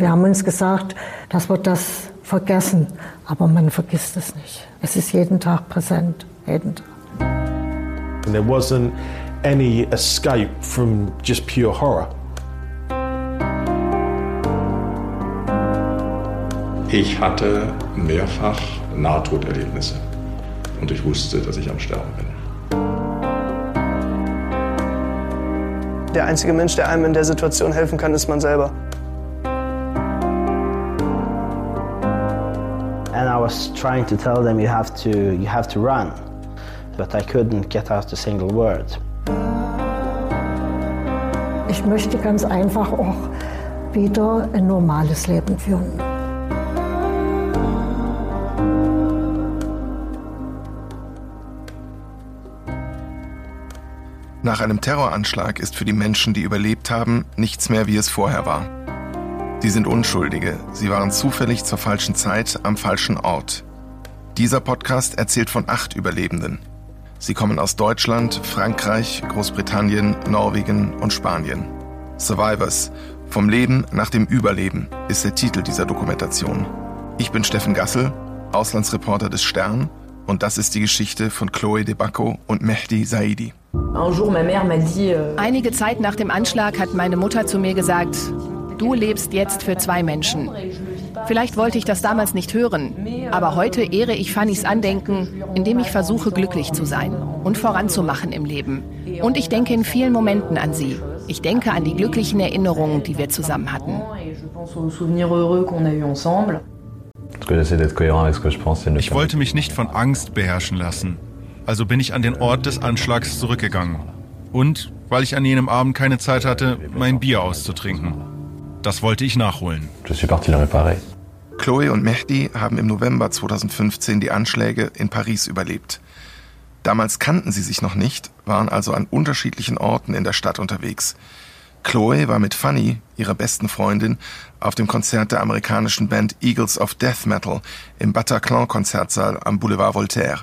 Wir haben uns gesagt, dass wir das vergessen, aber man vergisst es nicht. Es ist jeden Tag präsent, jeden Tag. And there wasn't any escape from just pure horror. Ich hatte mehrfach Nahtoderlebnisse und ich wusste, dass ich am Sterben bin. Der einzige Mensch, der einem in der Situation helfen kann, ist man selber. Was trying to tell them you have to you have to run, but I couldn't get out a single word. Ich möchte ganz einfach auch wieder ein normales Leben führen. Nach einem Terroranschlag ist für die Menschen, die überlebt haben, nichts mehr, wie es vorher war. Sie sind Unschuldige. Sie waren zufällig zur falschen Zeit am falschen Ort. Dieser Podcast erzählt von acht Überlebenden. Sie kommen aus Deutschland, Frankreich, Großbritannien, Norwegen und Spanien. Survivors. Vom Leben nach dem Überleben ist der Titel dieser Dokumentation. Ich bin Steffen Gassel, Auslandsreporter des Stern und das ist die Geschichte von Chloe de Bacco und Mehdi Saidi. Euh, Einige Zeit nach dem Anschlag hat meine Mutter zu mir gesagt, du lebst jetzt für zwei Menschen. Vielleicht wollte ich das damals nicht hören, aber heute ehre ich Fannys Andenken, indem ich versuche, glücklich zu sein und voranzumachen im Leben. Und ich denke in vielen Momenten an sie. Ich denke an die glücklichen Erinnerungen, die wir zusammen hatten. Ich wollte mich nicht von Angst beherrschen lassen. Also bin ich an den Ort des Anschlags zurückgegangen. Und weil ich an jenem Abend keine Zeit hatte, mein Bier auszutrinken. Das wollte ich nachholen. Chloe und Mehdi haben im November 2015 die Anschläge in Paris überlebt. Damals kannten sie sich noch nicht, waren also an unterschiedlichen Orten in der Stadt unterwegs. Chloe war mit Fanny, ihrer besten Freundin, auf dem Konzert der amerikanischen Band Eagles of Death Metal im Bataclan-Konzertsaal am Boulevard Voltaire.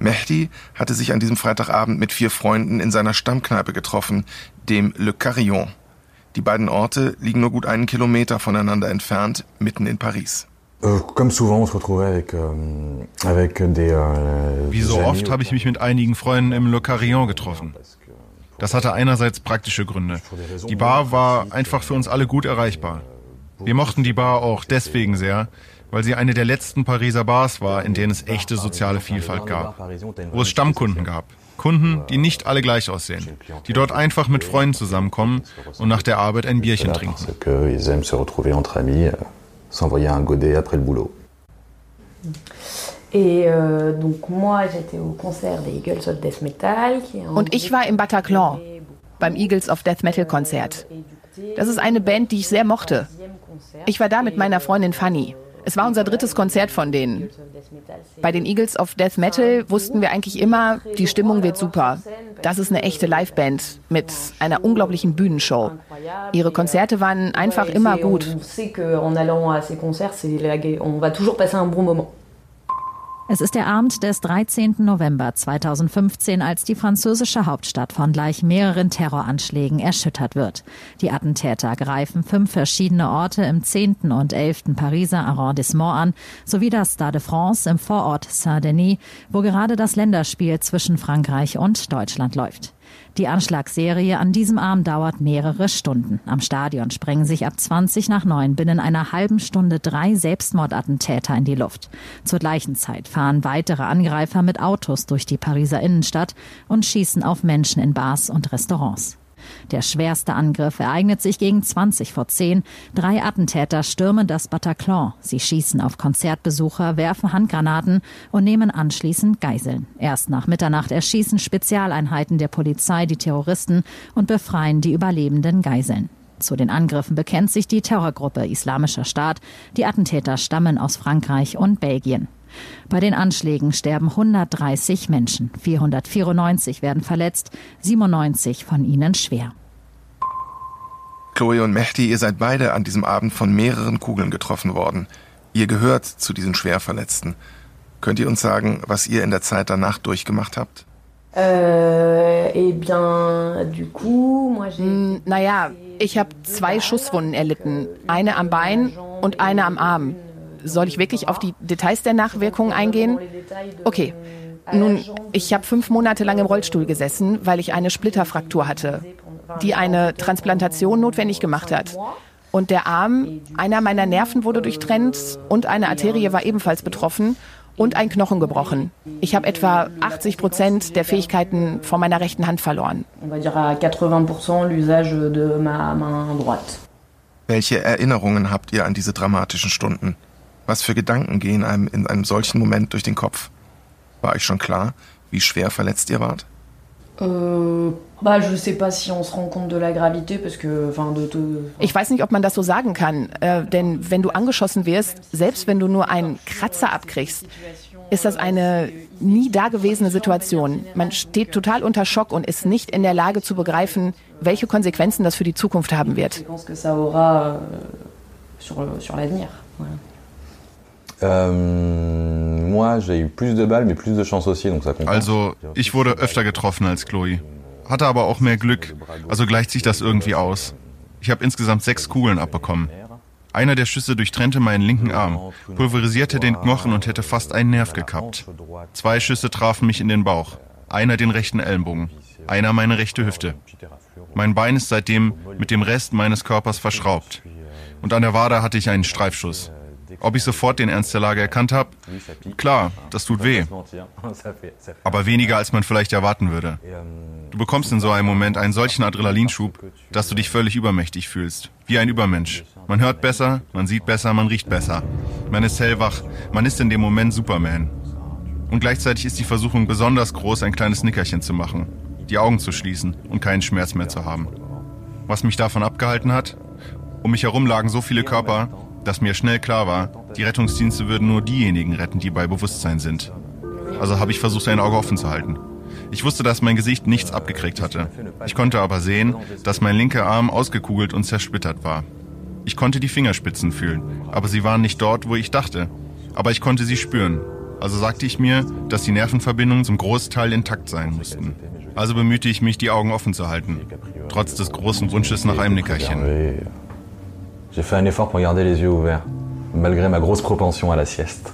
Mehdi hatte sich an diesem Freitagabend mit vier Freunden in seiner Stammkneipe getroffen, dem Le Carillon. Die beiden Orte liegen nur gut einen Kilometer voneinander entfernt, mitten in Paris. Euh, euh, euh, Wie so oft habe ich mich mit einigen Freunden im Le Carillon getroffen. Das hatte einerseits praktische Gründe. Die Bar war einfach für uns alle gut erreichbar. Wir mochten die Bar auch deswegen sehr, weil sie eine der letzten Pariser Bars war, in denen es echte soziale Vielfalt gab, wo es Stammkunden gab. Kunden, die nicht alle gleich aussehen, die dort einfach mit Freunden zusammenkommen und nach der Arbeit ein Bierchen trinken. Euh, und ich war im Bataclan beim Eagles of Death Metal Konzert. Das ist eine Band, die ich sehr mochte. Ich war da mit meiner Freundin Fanny. Es war unser drittes Konzert von denen. Bei den Eagles of Death Metal wussten wir eigentlich immer, die Stimmung wird super. Das ist eine echte Liveband mit einer unglaublichen Bühnenshow. Ihre Konzerte waren einfach immer gut. Es ist der Abend des 13. November 2015, als die französische Hauptstadt von gleich mehreren Terroranschlägen erschüttert wird. Die Attentäter greifen fünf verschiedene Orte im 10. und 11. Pariser Arrondissement an, sowie das Stade de France im Vorort Saint-Denis, wo gerade das Länderspiel zwischen Frankreich und Deutschland läuft. Die Anschlagsserie an diesem Abend dauert mehrere Stunden. Am Stadion sprengen sich ab 20 nach 9 binnen einer halben Stunde drei Selbstmordattentäter in die Luft. Zur gleichen Zeit fahren weitere Angreifer mit Autos durch die Pariser Innenstadt und schießen auf Menschen in Bars und Restaurants. Der schwerste Angriff ereignet sich gegen 20 vor 10. Drei Attentäter stürmen das Bataclan. Sie schießen auf Konzertbesucher, werfen Handgranaten und nehmen anschließend Geiseln. Erst nach Mitternacht erschießen Spezialeinheiten der Polizei die Terroristen und befreien die überlebenden Geiseln. Zu den Angriffen bekennt sich die Terrorgruppe Islamischer Staat. Die Attentäter stammen aus Frankreich und Belgien. Bei den Anschlägen sterben 130 Menschen, 494 werden verletzt, 97 von ihnen schwer. Chloe und Mehdi, ihr seid beide an diesem Abend von mehreren Kugeln getroffen worden. Ihr gehört zu diesen Schwerverletzten. Könnt ihr uns sagen, was ihr in der Zeit danach durchgemacht habt? Äh, eh bien, du coup, moi hm, naja, Ich habe zwei Schusswunden erlitten, eine am Bein und eine am Arm. Soll ich wirklich auf die Details der Nachwirkungen eingehen? Okay. Nun, ich habe fünf Monate lang im Rollstuhl gesessen, weil ich eine Splitterfraktur hatte, die eine Transplantation notwendig gemacht hat. Und der Arm, einer meiner Nerven wurde durchtrennt und eine Arterie war ebenfalls betroffen und ein Knochen gebrochen. Ich habe etwa 80 Prozent der Fähigkeiten von meiner rechten Hand verloren. Welche Erinnerungen habt ihr an diese dramatischen Stunden? Was für Gedanken gehen einem in einem solchen Moment durch den Kopf? War euch schon klar, wie schwer verletzt ihr wart? Euh, ich weiß nicht, ob man das so sagen kann, äh, denn wenn du angeschossen wirst, selbst wenn du nur einen Kratzer abkriegst, ist das eine nie dagewesene Situation. Man steht total unter Schock und ist nicht in der Lage zu begreifen, welche Konsequenzen das für die Zukunft haben wird. Ähm, also, ich wurde öfter getroffen als Chloe. Hatte aber auch mehr Glück. Also gleicht sich das irgendwie aus. Ich habe insgesamt sechs Kugeln abbekommen. Einer der Schüsse durchtrennte meinen linken Arm, pulverisierte den Knochen und hätte fast einen Nerv gekappt. Zwei Schüsse trafen mich in den Bauch, einer den rechten Ellenbogen, einer meine rechte Hüfte. Mein Bein ist seitdem mit dem Rest meines Körpers verschraubt. Und an der Wade hatte ich einen Streifschuss. Ob ich sofort den Ernst der Lage erkannt habe? Klar, das tut weh. Aber weniger, als man vielleicht erwarten würde. Du bekommst in so einem Moment einen solchen Adrenalinschub, dass du dich völlig übermächtig fühlst. Wie ein Übermensch. Man hört besser, man sieht besser, man riecht besser. Man ist hellwach, man ist in dem Moment Superman. Und gleichzeitig ist die Versuchung besonders groß, ein kleines Nickerchen zu machen, die Augen zu schließen und keinen Schmerz mehr zu haben. Was mich davon abgehalten hat? Um mich herum lagen so viele Körper, dass mir schnell klar war, die Rettungsdienste würden nur diejenigen retten, die bei Bewusstsein sind. Also habe ich versucht, ein Auge offen zu halten. Ich wusste, dass mein Gesicht nichts abgekriegt hatte. Ich konnte aber sehen, dass mein linker Arm ausgekugelt und zersplittert war. Ich konnte die Fingerspitzen fühlen, aber sie waren nicht dort, wo ich dachte. Aber ich konnte sie spüren. Also sagte ich mir, dass die Nervenverbindungen zum Großteil intakt sein mussten. Also bemühte ich mich, die Augen offen zu halten, trotz des großen Wunsches nach einem Nickerchen. J'ai fait un effort pour garder les yeux ouverts, malgré ma grosse propension à la sieste.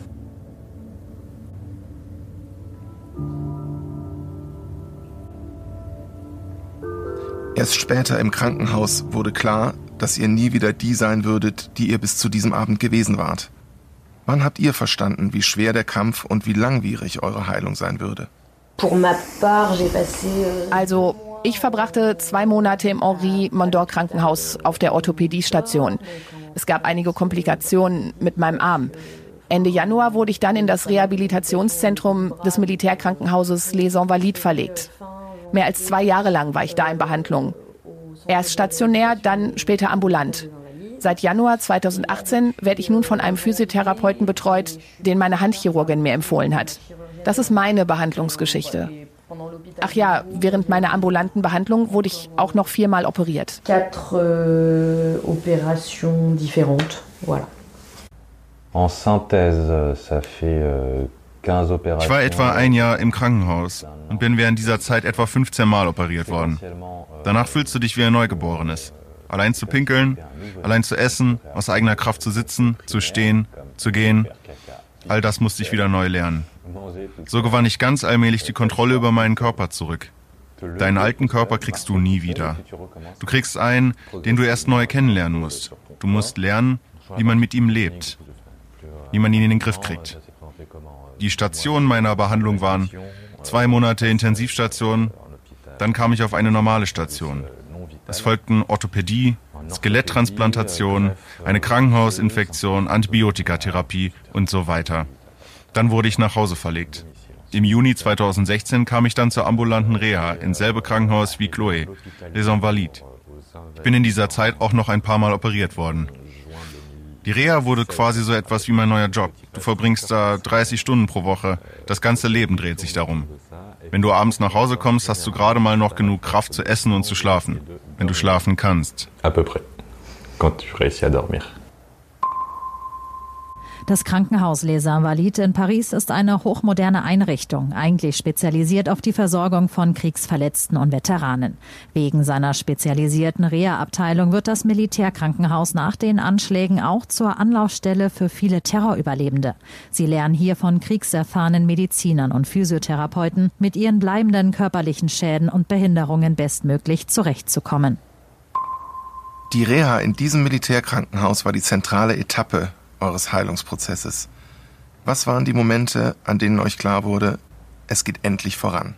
Erst später im Krankenhaus wurde klar, dass ihr nie wieder die sein würdet, die ihr bis zu diesem Abend gewesen wart. Wann habt ihr verstanden, wie schwer der Kampf und wie langwierig eure Heilung sein würde? Euh, also ich verbrachte zwei Monate im Henri Mondor Krankenhaus auf der Orthopädiestation. Es gab einige Komplikationen mit meinem Arm. Ende Januar wurde ich dann in das Rehabilitationszentrum des Militärkrankenhauses Les Invalides verlegt. Mehr als zwei Jahre lang war ich da in Behandlung. Erst stationär, dann später ambulant. Seit Januar 2018 werde ich nun von einem Physiotherapeuten betreut, den meine Handchirurgin mir empfohlen hat. Das ist meine Behandlungsgeschichte. Ach ja, während meiner ambulanten Behandlung wurde ich auch noch viermal operiert. Quatre euh, opérations différentes, voilà. En synthèse, ça fait euh, ich war etwa ein Jahr im Krankenhaus und bin während dieser Zeit etwa 15 Mal operiert worden. Danach fühlst du dich wie ein Neugeborenes. Allein zu pinkeln, allein zu essen, aus eigener Kraft zu sitzen, zu stehen, zu gehen. All das musste ich wieder neu lernen. So gewann ich ganz allmählich die Kontrolle über meinen Körper zurück. Deinen alten Körper kriegst du nie wieder. Du kriegst einen, den du erst neu kennenlernen musst. Du musst lernen, wie man mit ihm lebt, wie man ihn in den Griff kriegt. Die Stationen meiner Behandlung waren zwei Monate Intensivstation, dann kam ich auf eine normale Station. Es folgten Orthopädie, Skeletttransplantation, eine Krankenhausinfektion, Antibiotikatherapie und so weiter. Dann wurde ich nach Hause verlegt. Im Juni 2016 kam ich dann zur ambulanten Reha ins selbe Krankenhaus wie Chloé, Les Invalides. Ich bin in dieser Zeit auch noch ein paar Mal operiert worden. Die Reha wurde quasi so etwas wie mein neuer Job. Du verbringst da 30 Stunden pro Woche. Das ganze Leben dreht sich darum. Wenn du abends nach Hause kommst, hast du gerade mal noch genug Kraft zu essen und zu schlafen. Wenn du schlafen kannst. À peu près. Quand tu réussis à dormir. Das Krankenhaus Les Invalides in Paris ist eine hochmoderne Einrichtung, eigentlich spezialisiert auf die Versorgung von Kriegsverletzten und Veteranen. Wegen seiner spezialisierten Reha-Abteilung wird das Militärkrankenhaus nach den Anschlägen auch zur Anlaufstelle für viele Terrorüberlebende. Sie lernen hier von kriegserfahrenen Medizinern und Physiotherapeuten mit ihren bleibenden körperlichen Schäden und Behinderungen bestmöglich zurechtzukommen. Die Reha in diesem Militärkrankenhaus war die zentrale Etappe eures Heilungsprozesses. Was waren die Momente, an denen euch klar wurde, es geht endlich voran?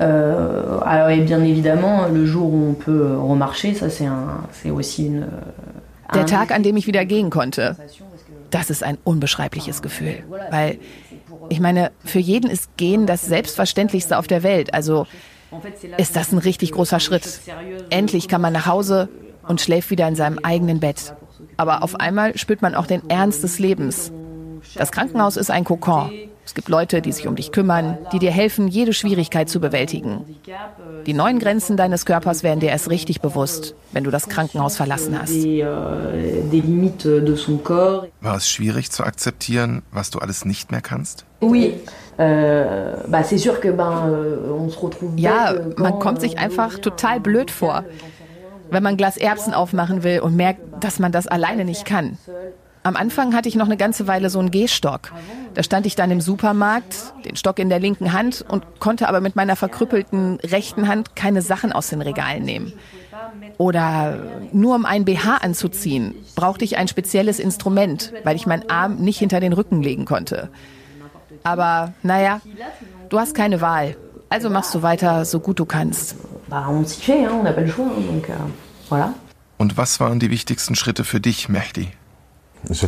Euh, alors, et bien évidemment, le jour où on peut remarcher, ça c'est un, c'est aussi une. Euh, Der Tag, an dem ich wieder gehen konnte, das ist ein unbeschreibliches Gefühl, weil ich meine, für jeden ist Gehen das Selbstverständlichste auf der Welt. Also ist das ein richtig großer Schritt. Endlich kann man nach Hause und schläft wieder in seinem eigenen Bett. Aber auf einmal spürt man auch den Ernst des Lebens. Das Krankenhaus ist ein Kokon. Es gibt Leute, die sich um dich kümmern, die dir helfen, jede Schwierigkeit zu bewältigen. Die neuen Grenzen deines Körpers werden dir erst richtig bewusst, wenn du das Krankenhaus verlassen hast. War es schwierig zu akzeptieren, was du alles nicht mehr kannst? Euh, ja, man kommt sich einfach total blöd vor wenn man ein Glas Erbsen aufmachen will und merkt, dass man das alleine nicht kann. Am Anfang hatte ich noch eine ganze Weile so einen Gehstock. Da stand ich dann im Supermarkt, den Stock in der linken Hand und konnte aber mit meiner verkrüppelten rechten Hand keine Sachen aus den Regalen nehmen. Oder nur um einen BH anzuziehen, brauchte ich ein spezielles Instrument, weil ich meinen Arm nicht hinter den Rücken legen konnte. Aber naja, du hast keine Wahl. Also machst du weiter, so gut du kannst. Und was waren die wichtigsten Schritte für dich, Mehdi? Diese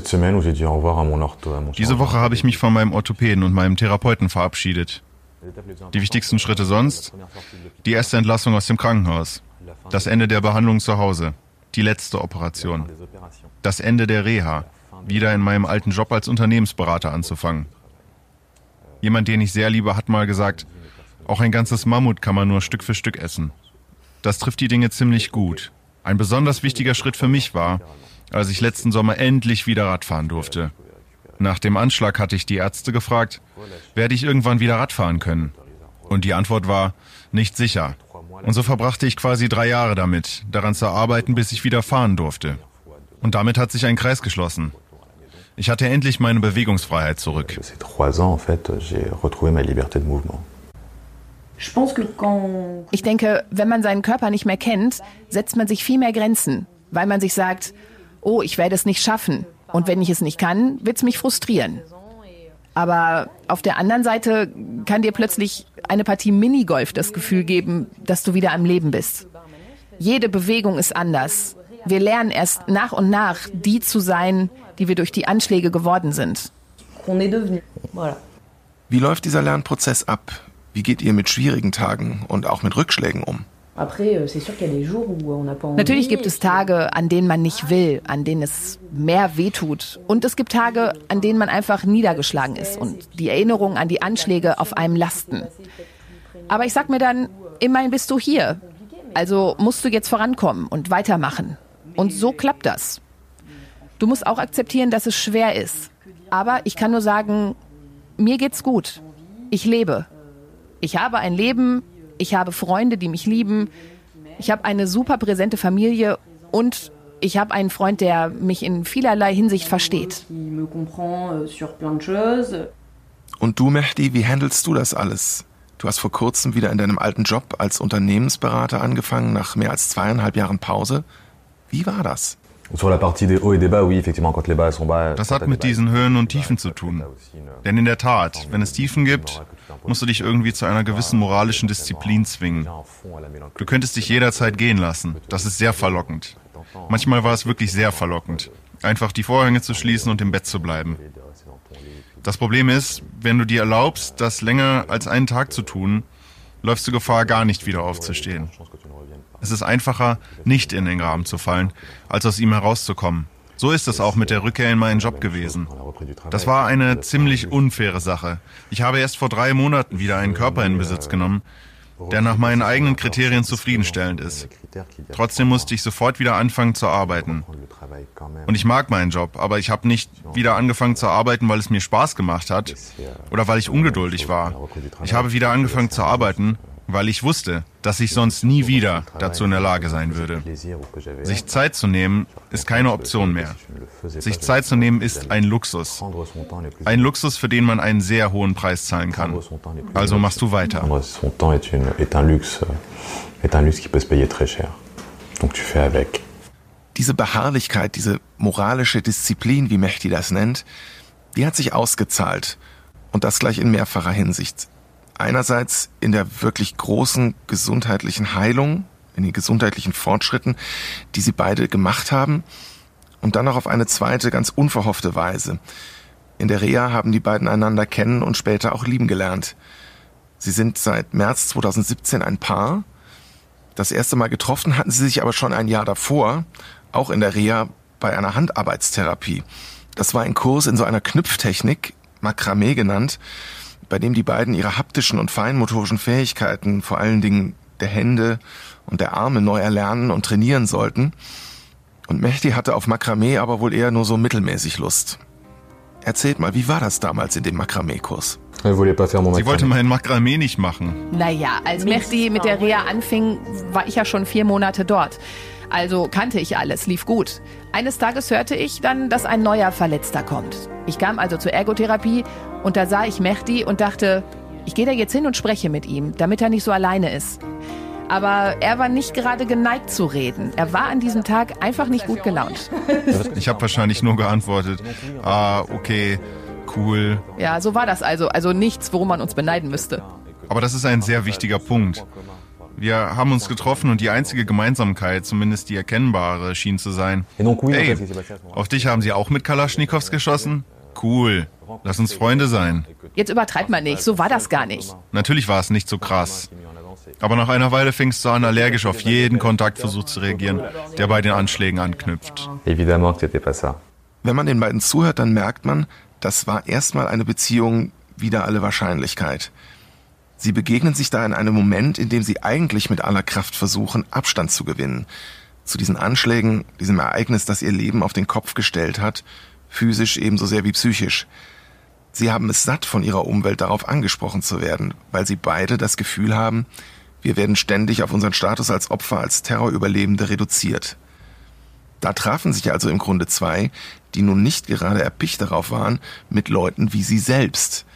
Woche habe ich mich von meinem Orthopäden und meinem Therapeuten verabschiedet. Die wichtigsten Schritte sonst? Die erste Entlassung aus dem Krankenhaus. Das Ende der Behandlung zu Hause. Die letzte Operation. Das Ende der Reha. Wieder in meinem alten Job als Unternehmensberater anzufangen. Jemand, den ich sehr liebe, hat mal gesagt, auch ein ganzes Mammut kann man nur Stück für Stück essen. Das trifft die Dinge ziemlich gut. Ein besonders wichtiger Schritt für mich war, als ich letzten Sommer endlich wieder Radfahren durfte. Nach dem Anschlag hatte ich die Ärzte gefragt, werde ich irgendwann wieder Radfahren können? Und die Antwort war, nicht sicher. Und so verbrachte ich quasi drei Jahre damit, daran zu arbeiten, bis ich wieder fahren durfte. Und damit hat sich ein Kreis geschlossen. Ich hatte endlich meine Bewegungsfreiheit zurück. Ich denke, wenn man seinen Körper nicht mehr kennt, setzt man sich viel mehr Grenzen, weil man sich sagt, oh, ich werde es nicht schaffen. Und wenn ich es nicht kann, wird es mich frustrieren. Aber auf der anderen Seite kann dir plötzlich eine Partie Minigolf das Gefühl geben, dass du wieder am Leben bist. Jede Bewegung ist anders. Wir lernen erst nach und nach, die zu sein, die wir durch die Anschläge geworden sind. Wie läuft dieser Lernprozess ab? Wie geht ihr mit schwierigen Tagen und auch mit Rückschlägen um? Euh, Natürlich gibt es Tage, an denen man nicht will, an denen es mehr wehtut. Und es gibt Tage, an denen man einfach niedergeschlagen ist und die Erinnerungen an die Anschläge auf einem lasten. Aber ich sag mir dann, immerhin bist du hier. Also musst du jetzt vorankommen und weitermachen. Und so klappt das. Du musst auch akzeptieren, dass es schwer ist. Aber ich kann nur sagen, mir geht's gut. Ich lebe. Ich habe ein Leben, ich habe Freunde, die mich lieben, ich habe eine super präsente Familie und ich habe einen Freund, der mich in vielerlei Hinsicht versteht. Und du, Mehdi, wie handelst du das alles? Du hast vor kurzem wieder in deinem alten Job als Unternehmensberater angefangen, nach mehr als zweieinhalb Jahren Pause. Wie war das? Das hat mit diesen Höhen und Tiefen zu tun. Denn in der Tat, wenn es Tiefen gibt, musst du dich irgendwie zu einer gewissen moralischen Disziplin zwingen. Du könntest dich jederzeit gehen lassen. Das ist sehr verlockend. Manchmal war es wirklich sehr verlockend, einfach die Vorhänge zu schließen und im Bett zu bleiben. Das Problem ist, wenn du dir erlaubst, das länger als einen Tag zu tun, läufst du Gefahr, gar nicht wieder aufzustehen. Es ist einfacher, nicht in den Graben zu fallen, als aus ihm herauszukommen. So ist es auch mit der Rückkehr in meinen Job gewesen. Das war eine ziemlich unfaire Sache. Ich habe erst vor drei Monaten wieder einen Körper in Besitz genommen, der nach meinen eigenen Kriterien zufriedenstellend ist. Trotzdem musste ich sofort wieder anfangen zu arbeiten. Und ich mag meinen Job, aber ich habe nicht wieder angefangen zu arbeiten, weil es mir Spaß gemacht hat oder weil ich ungeduldig war. Ich habe wieder angefangen zu arbeiten, weil ich wusste, dass ich sonst nie wieder dazu in der Lage sein würde. Sich Zeit zu nehmen ist keine Option mehr. Sich Zeit zu nehmen ist ein Luxus. Ein Luxus, für den man einen sehr hohen Preis zahlen kann. Also machst du weiter. Diese Beharrlichkeit, diese moralische Disziplin, wie Mehdi das nennt, die hat sich ausgezahlt. Und das gleich in mehrfacher Hinsicht einerseits in der wirklich großen gesundheitlichen Heilung, in den gesundheitlichen Fortschritten, die sie beide gemacht haben, und dann noch auf eine zweite, ganz unverhoffte Weise. In der Reha haben die beiden einander kennen und später auch lieben gelernt. Sie sind seit März 2017 ein Paar. Das erste Mal getroffen hatten sie sich aber schon ein Jahr davor, auch in der Reha bei einer Handarbeitstherapie. Das war ein Kurs in so einer Knüpftechnik, Makramee genannt, bei dem die beiden ihre haptischen und feinmotorischen Fähigkeiten, vor allen Dingen der Hände und der Arme neu erlernen und trainieren sollten. Und Mehdi hatte auf Makramee aber wohl eher nur so mittelmäßig Lust. Erzählt mal, wie war das damals in dem Makramee-Kurs? Sie wollte meinen Makramee nicht machen. Naja, als Mehdi mit der Reha anfing, war ich ja schon vier Monate dort. Also kannte ich alles, lief gut. Eines Tages hörte ich dann, dass ein neuer Verletzter kommt. Ich kam also zur Ergotherapie und da sah ich Mehdi und dachte, ich gehe da jetzt hin und spreche mit ihm, damit er nicht so alleine ist. Aber er war nicht gerade geneigt zu reden. Er war an diesem Tag einfach nicht gut gelaunt. Ich habe wahrscheinlich nur geantwortet, ah, okay, cool. Ja, so war das also. Also nichts, worum man uns beneiden müsste. Aber das ist ein sehr wichtiger Punkt. Wir haben uns getroffen und die einzige Gemeinsamkeit, zumindest die erkennbare, schien zu sein. Hey, auf dich haben sie auch mit Kalaschnikows geschossen? Cool. Lass uns Freunde sein. Jetzt übertreibt man nicht, so war das gar nicht. Natürlich war es nicht so krass. Aber nach einer Weile fingst du an, allergisch auf jeden Kontaktversuch zu reagieren, der bei den Anschlägen anknüpft. Wenn man den beiden zuhört, dann merkt man, das war erstmal eine Beziehung wider alle Wahrscheinlichkeit. Sie begegnen sich da in einem Moment, in dem sie eigentlich mit aller Kraft versuchen, Abstand zu gewinnen. Zu diesen Anschlägen, diesem Ereignis, das ihr Leben auf den Kopf gestellt hat, physisch ebenso sehr wie psychisch. Sie haben es satt, von ihrer Umwelt darauf angesprochen zu werden, weil sie beide das Gefühl haben, wir werden ständig auf unseren Status als Opfer, als Terrorüberlebende reduziert. Da trafen sich also im Grunde zwei, die nun nicht gerade erpicht darauf waren, mit Leuten wie sie selbst,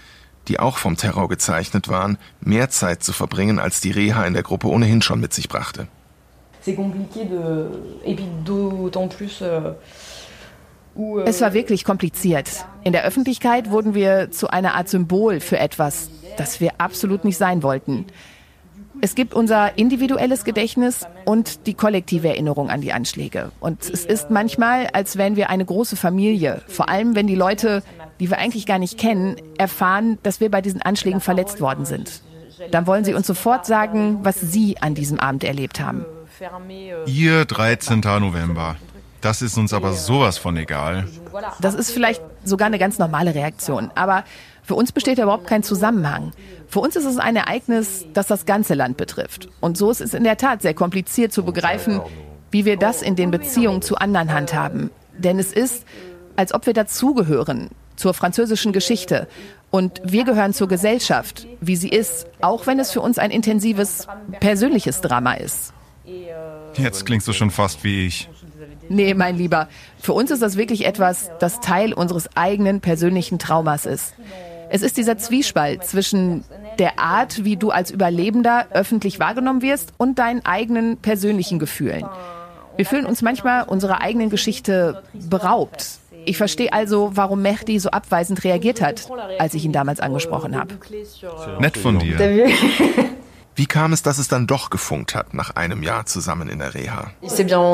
die auch vom Terror gezeichnet waren, mehr Zeit zu verbringen, als die Reha in der Gruppe ohnehin schon mit sich brachte. Plus, euh es war wirklich kompliziert. In der Öffentlichkeit wurden wir zu einer Art Symbol für etwas, das wir absolut nicht sein wollten. Es gibt unser individuelles Gedächtnis und die kollektive Erinnerung an die Anschläge. Und es ist manchmal, als wären wir eine große Familie. Vor allem, wenn die Leute, die wir eigentlich gar nicht kennen, erfahren, dass wir bei diesen Anschlägen verletzt worden sind. Dann wollen sie uns sofort sagen, was sie an diesem Abend erlebt haben. Ihr 13. November. Das ist uns aber sowas von egal. Das ist vielleicht sogar eine ganz normale Reaktion. Aber für uns besteht da überhaupt kein Zusammenhang. Für uns ist es ein Ereignis, das das ganze Land betrifft. Und so ist es in der Tat sehr kompliziert zu begreifen, wie wir das in den Beziehungen zu anderen handhaben. Denn es ist, als ob wir dazugehören zur französischen Geschichte. Und wir gehören zur Gesellschaft, wie sie ist, auch wenn es für uns ein intensives, persönliches Drama ist. Jetzt klingst du schon fast wie ich. Nee, mein Lieber, für uns ist das wirklich etwas, das Teil unseres eigenen persönlichen Traumas ist. Es ist dieser Zwiespalt zwischen der Art, wie du als Überlebender öffentlich wahrgenommen wirst und deinen eigenen persönlichen Gefühlen. Wir fühlen uns manchmal unserer eigenen Geschichte beraubt. Ich verstehe also, warum Mehdi so abweisend reagiert hat, als ich ihn damals angesprochen habe. Nett von dir. Wie kam es, dass es dann doch gefunkt hat nach einem Jahr zusammen in der Reha?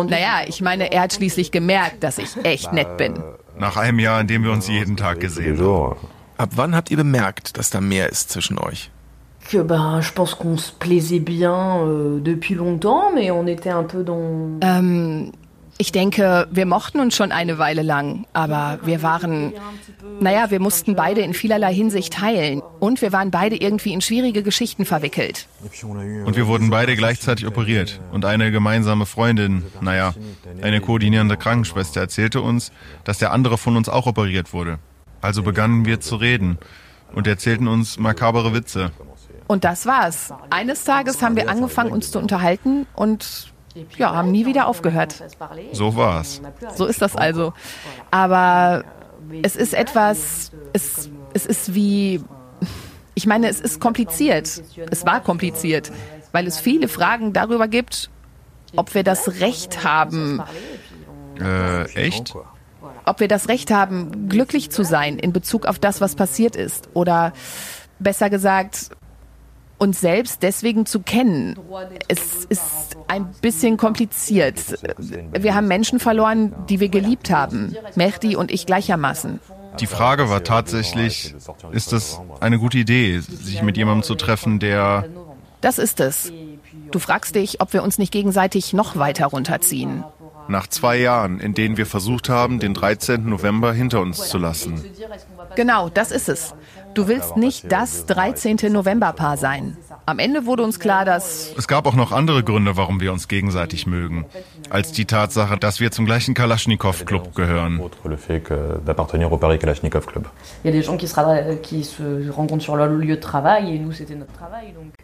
Naja, ich meine, er hat schließlich gemerkt, dass ich echt nett bin. Nach einem Jahr, in dem wir uns jeden Tag gesehen haben. Ab wann habt ihr bemerkt, dass da mehr ist zwischen euch? Que ben, je pense qu'on se plaisait bien euh, depuis longtemps, mais on était un peu dans. Ähm, Ich denke, wir mochten uns schon eine Weile lang, aber wir waren, naja, wir mussten beide in vielerlei Hinsicht heilen und wir waren beide irgendwie in schwierige Geschichten verwickelt. Und wir wurden beide gleichzeitig operiert und eine gemeinsame Freundin, naja, eine koordinierende Krankenschwester erzählte uns, dass der andere von uns auch operiert wurde. Also begannen wir zu reden und erzählten uns makabere Witze. Und das war's. Eines Tages haben wir angefangen, uns zu unterhalten und ja, haben nie wieder aufgehört. So war's. So ist das also. Aber es ist etwas, es, es ist wie, ich meine, es ist kompliziert. Es war kompliziert, weil es viele Fragen darüber gibt, ob wir das Recht haben. Äh, echt? Ob wir das Recht haben, glücklich zu sein in Bezug auf das, was passiert ist. Oder besser gesagt, uns selbst deswegen zu kennen. Es ist ein bisschen kompliziert. Wir haben Menschen verloren, die wir geliebt haben. Mehdi und ich gleichermaßen. Die Frage war tatsächlich, ist es eine gute Idee, sich mit jemandem zu treffen, der... Das ist es. Du fragst dich, ob wir uns nicht gegenseitig noch weiter runterziehen. Nach zwei Jahren, in denen wir versucht haben, den 13. November hinter uns zu lassen. Genau, das ist es. Du willst nicht das 13. Novemberpaar sein. Am Ende wurde uns klar, dass... Es gab auch noch andere Gründe, warum wir uns gegenseitig mögen, als die Tatsache, dass wir zum gleichen Kalaschnikow-Club gehören.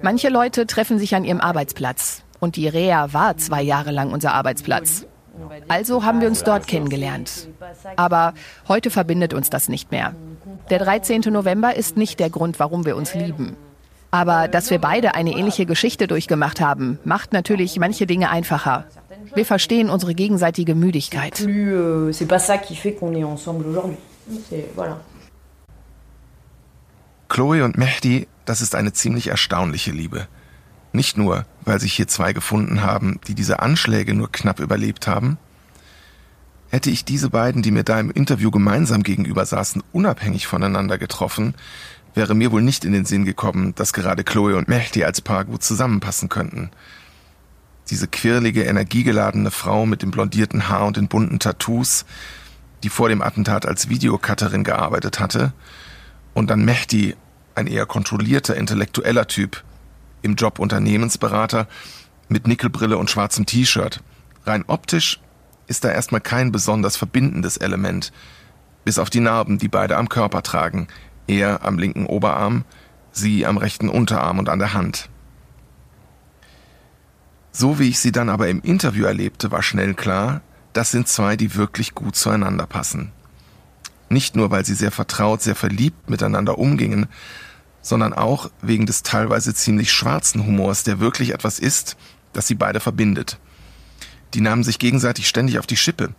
Manche Leute treffen sich an ihrem Arbeitsplatz. Und die Rea war zwei Jahre lang unser Arbeitsplatz. Also haben wir uns dort kennengelernt. Aber heute verbindet uns das nicht mehr. Der 13. November ist nicht der Grund, warum wir uns lieben. Aber dass wir beide eine ähnliche Geschichte durchgemacht haben, macht natürlich manche Dinge einfacher. Wir verstehen unsere gegenseitige Müdigkeit. Chloe und Mehdi, das ist eine ziemlich erstaunliche Liebe. Nicht nur, weil sich hier zwei gefunden haben, die diese Anschläge nur knapp überlebt haben. Hätte ich diese beiden, die mir da im Interview gemeinsam gegenüber saßen, unabhängig voneinander getroffen, wäre mir wohl nicht in den Sinn gekommen, dass gerade Chloe und Mehdi als Paar gut zusammenpassen könnten. Diese quirlige, energiegeladene Frau mit dem blondierten Haar und den bunten Tattoos, die vor dem Attentat als Videocutterin gearbeitet hatte, und dann Mehdi, ein eher kontrollierter, intellektueller Typ, im Job Unternehmensberater, mit Nickelbrille und schwarzem T-Shirt. Rein optisch ist da erstmal kein besonders verbindendes Element, bis auf die Narben, die beide am Körper tragen, er am linken Oberarm, sie am rechten Unterarm und an der Hand. So wie ich sie dann aber im Interview erlebte, war schnell klar, das sind zwei, die wirklich gut zueinander passen. Nicht nur, weil sie sehr vertraut, sehr verliebt miteinander umgingen, sondern auch wegen des teilweise ziemlich schwarzen Humors, der wirklich etwas ist, das sie beide verbindet. Die nahmen sich gegenseitig ständig auf die Schippe,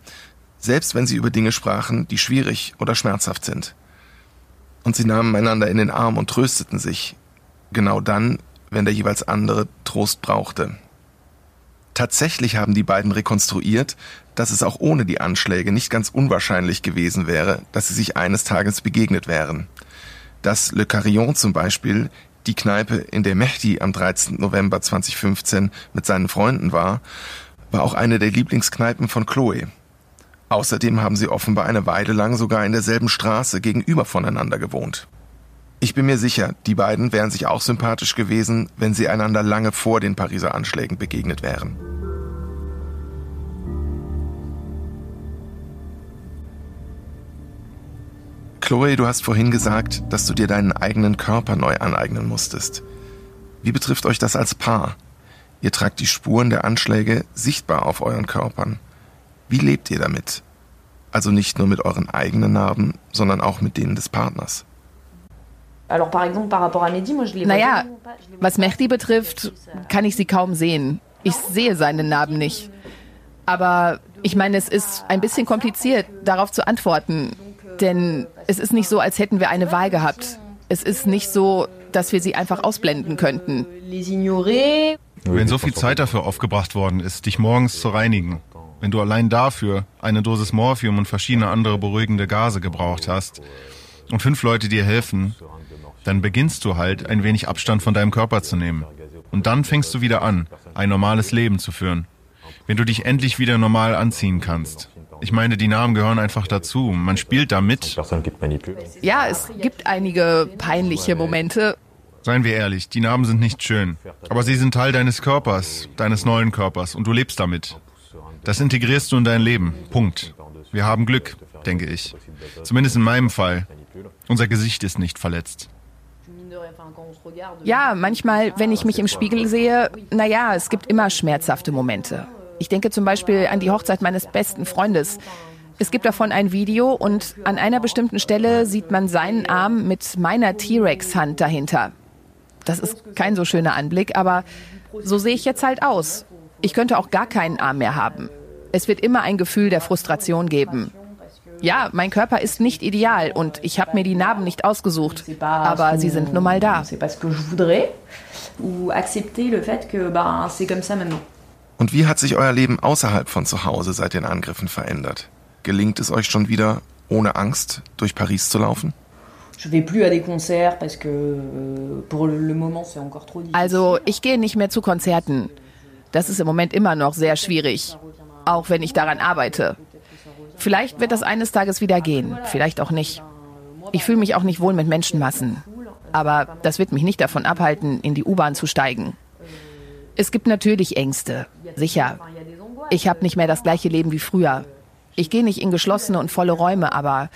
selbst wenn sie über Dinge sprachen, die schwierig oder schmerzhaft sind. Und sie nahmen einander in den Arm und trösteten sich, genau dann, wenn der jeweils andere Trost brauchte. Tatsächlich haben die beiden rekonstruiert, dass es auch ohne die Anschläge nicht ganz unwahrscheinlich gewesen wäre, dass sie sich eines Tages begegnet wären dass Le Carillon zum Beispiel, die Kneipe, in der Mehdi am 13. November 2015 mit seinen Freunden war, war auch eine der Lieblingskneipen von Chloe. Außerdem haben sie offenbar eine Weile lang sogar in derselben Straße gegenüber voneinander gewohnt. Ich bin mir sicher, die beiden wären sich auch sympathisch gewesen, wenn sie einander lange vor den Pariser Anschlägen begegnet wären. Chloe, du hast vorhin gesagt, dass du dir deinen eigenen Körper neu aneignen musstest. Wie betrifft euch das als Paar? Ihr tragt die Spuren der Anschläge sichtbar auf euren Körpern. Wie lebt ihr damit? Also nicht nur mit euren eigenen Narben, sondern auch mit denen des Partners. Naja, was Mehdi betrifft, kann ich sie kaum sehen. Ich sehe seine Narben nicht. Aber ich meine, es ist ein bisschen kompliziert, darauf zu antworten. Denn es ist nicht so, als hätten wir eine Wahl gehabt. Es ist nicht so, dass wir sie einfach ausblenden könnten. Wenn so viel Zeit dafür aufgebracht worden ist, dich morgens zu reinigen, wenn du allein dafür eine Dosis Morphium und verschiedene andere beruhigende Gase gebraucht hast und fünf Leute dir helfen, dann beginnst du halt ein wenig Abstand von deinem Körper zu nehmen. Und dann fängst du wieder an, ein normales Leben zu führen. Wenn du dich endlich wieder normal anziehen kannst. Ich meine, die Namen gehören einfach dazu. Man spielt damit. Ja, es gibt einige peinliche Momente. Seien wir ehrlich, die Namen sind nicht schön. Aber sie sind Teil deines Körpers, deines neuen Körpers und du lebst damit. Das integrierst du in dein Leben. Punkt. Wir haben Glück, denke ich. Zumindest in meinem Fall. Unser Gesicht ist nicht verletzt. Ja, manchmal, wenn ich mich im Spiegel sehe, naja, es gibt immer schmerzhafte Momente. Ich denke zum Beispiel an die Hochzeit meines besten Freundes. Es gibt davon ein Video und an einer bestimmten Stelle sieht man seinen Arm mit meiner T-Rex-Hand dahinter. Das ist kein so schöner Anblick, aber so sehe ich jetzt halt aus. Ich könnte auch gar keinen Arm mehr haben. Es wird immer ein Gefühl der Frustration geben. Ja, mein Körper ist nicht ideal und ich habe mir die Narben nicht ausgesucht, aber sie sind nun mal da. Und wie hat sich euer Leben außerhalb von zu Hause seit den Angriffen verändert? Gelingt es euch schon wieder, ohne Angst durch Paris zu laufen? Also, ich gehe nicht mehr zu Konzerten. Das ist im Moment immer noch sehr schwierig, auch wenn ich daran arbeite. Vielleicht wird das eines Tages wieder gehen, vielleicht auch nicht. Ich fühle mich auch nicht wohl mit Menschenmassen. Aber das wird mich nicht davon abhalten, in die U-Bahn zu steigen. Es gibt natürlich Ängste, sicher. Ich habe nicht mehr das gleiche Leben wie früher. Ich gehe nicht in geschlossene und volle Räume, aber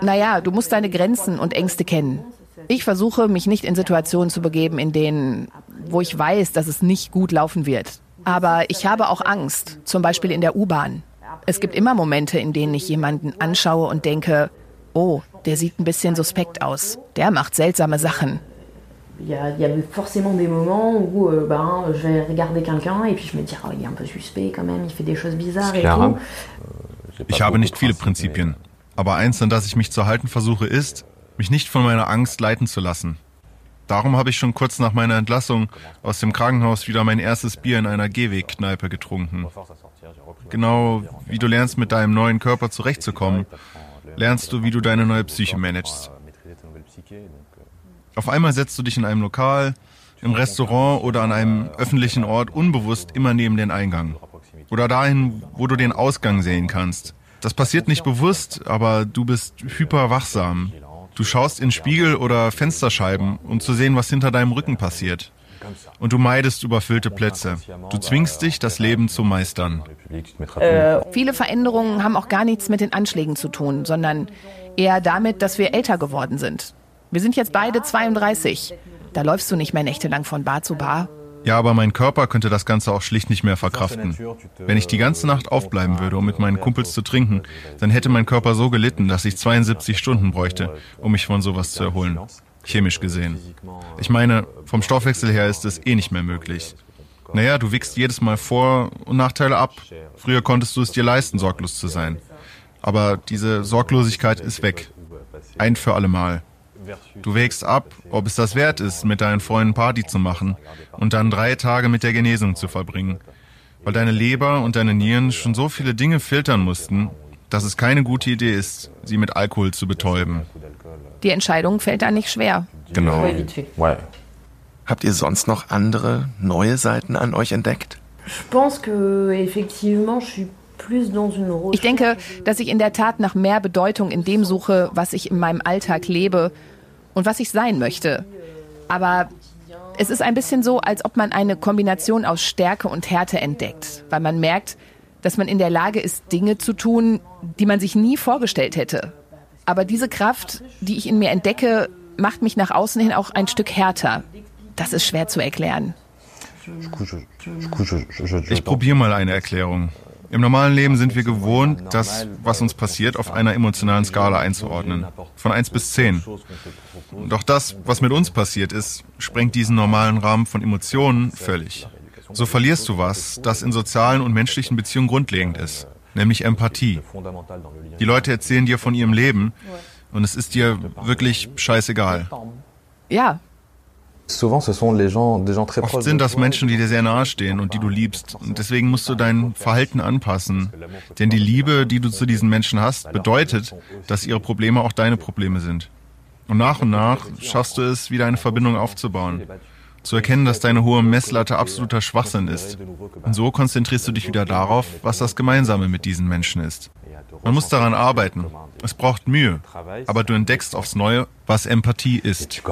naja, du musst deine Grenzen und Ängste kennen. Ich versuche, mich nicht in Situationen zu begeben, in denen, wo ich weiß, dass es nicht gut laufen wird. Aber ich habe auch Angst, zum Beispiel in der U-Bahn. Es gibt immer Momente, in denen ich jemanden anschaue und denke, oh, der sieht ein bisschen suspekt aus. Der macht seltsame Sachen. Il y, a, il y a forcément des moments où euh, ben, je vais regarder quelqu'un et puis je me dis, oh, il est un peu suspect quand même, il fait des choses bizarres et tout. Ich habe nicht viele Prinzipien. Aber eins, an das ich mich zu halten versuche, ist, mich nicht von meiner Angst leiten zu lassen. Darum habe ich schon kurz nach meiner Entlassung aus dem Krankenhaus wieder mein erstes Bier in einer Gehwegkneipe getrunken. Genau wie du lernst, mit deinem neuen Körper zurechtzukommen, lernst du, wie du deine neue Psyche managst. Auf einmal setzt du dich in einem Lokal, im Restaurant oder an einem öffentlichen Ort unbewusst immer neben den Eingang. Oder dahin, wo du den Ausgang sehen kannst. Das passiert nicht bewusst, aber du bist hyperwachsam. Du schaust in Spiegel oder Fensterscheiben, um zu sehen, was hinter deinem Rücken passiert. Und du meidest überfüllte Plätze. Du zwingst dich, das Leben zu meistern. Äh, viele Veränderungen haben auch gar nichts mit den Anschlägen zu tun, sondern eher damit, dass wir älter geworden sind. Wir sind jetzt beide 32. Da läufst du nicht mehr nächtelang von Bar zu Bar. Ja, aber mein Körper könnte das Ganze auch schlicht nicht mehr verkraften. Wenn ich die ganze Nacht aufbleiben würde, um mit meinen Kumpels zu trinken, dann hätte mein Körper so gelitten, dass ich 72 Stunden bräuchte, um mich von sowas zu erholen. Chemisch gesehen. Ich meine, vom Stoffwechsel her ist es eh nicht mehr möglich. Naja, du wickst jedes Mal Vor- und Nachteile ab. Früher konntest du es dir leisten, sorglos zu sein. Aber diese Sorglosigkeit ist weg. Ein für alle Mal. Du wägst ab, ob es das wert ist, mit deinen Freunden Party zu machen und dann drei Tage mit der Genesung zu verbringen. Weil deine Leber und deine Nieren schon so viele Dinge filtern mussten, dass es keine gute Idee ist, sie mit Alkohol zu betäuben. Die Entscheidung fällt da nicht schwer. Genau. Habt ihr sonst noch andere, neue Seiten an euch entdeckt? Ich denke, dass ich in der Tat nach mehr Bedeutung in dem suche, was ich in meinem Alltag lebe und was ich sein möchte. Aber es ist ein bisschen so, als ob man eine Kombination aus Stärke und Härte entdeckt, weil man merkt, dass man in der Lage ist, Dinge zu tun, die man sich nie vorgestellt hätte. Aber diese Kraft, die ich in mir entdecke, macht mich nach außen hin auch ein Stück härter. Das ist schwer zu erklären. Ich probiere mal eine Erklärung. Im normalen Leben sind wir gewohnt, das, was uns passiert, auf einer emotionalen Skala einzuordnen. Von 1 bis 10. Doch das, was mit uns passiert ist, sprengt diesen normalen Rahmen von Emotionen völlig. So verlierst du was, das in sozialen und menschlichen Beziehungen grundlegend ist, nämlich Empathie. Die Leute erzählen dir von ihrem Leben und es ist dir wirklich scheißegal. Ja, Oft sind das Menschen, die dir sehr nahe stehen und die du liebst. Und deswegen musst du dein Verhalten anpassen. Denn die Liebe, die du zu diesen Menschen hast, bedeutet, dass ihre Probleme auch deine Probleme sind. Und nach und nach schaffst du es, wieder eine Verbindung aufzubauen. zu erkennen, dass deine hohe Messlatte absoluter Schwachsinn ist. Und so konzentrierst du dich wieder darauf, was das Gemeinsame mit diesen Menschen ist. Man muss daran arbeiten. Es braucht Mühe. Aber du entdeckst aufs Neue, was Empathie ist.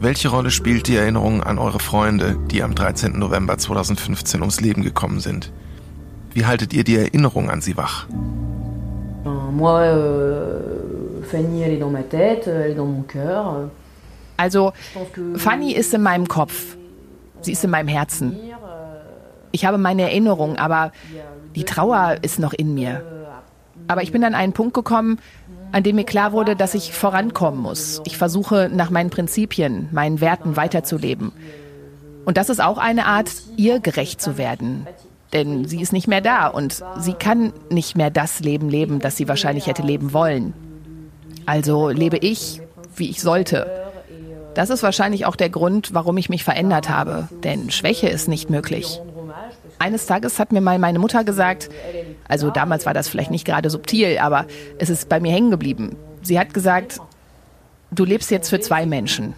Welche Rolle spielt die Erinnerung an eure Freunde, die am 13. November 2015 ums Leben gekommen sind? Wie haltet ihr die Erinnerung an sie wach? Euh, cœur. Also, Fanny ist in meinem Kopf. Sie ist in meinem Herzen. Ich habe meine Erinnerung, aber die Trauer ist noch in mir. Aber ich bin an einen Punkt gekommen, an dem mir klar wurde, dass ich vorankommen muss. Ich versuche, nach meinen Prinzipien, meinen Werten weiterzuleben. Und das ist auch eine Art, ihr gerecht zu werden. Denn sie ist nicht mehr da und sie kann nicht mehr das Leben leben, das sie wahrscheinlich hätte leben wollen. Also lebe ich, wie ich sollte. Das ist wahrscheinlich auch der Grund, warum ich mich verändert habe. Denn Schwäche ist nicht möglich. Eines Tages hat mir mal meine Mutter gesagt, also damals war das vielleicht nicht gerade subtil, aber es ist bei mir hängen geblieben. Sie hat gesagt, du lebst jetzt für zwei Menschen.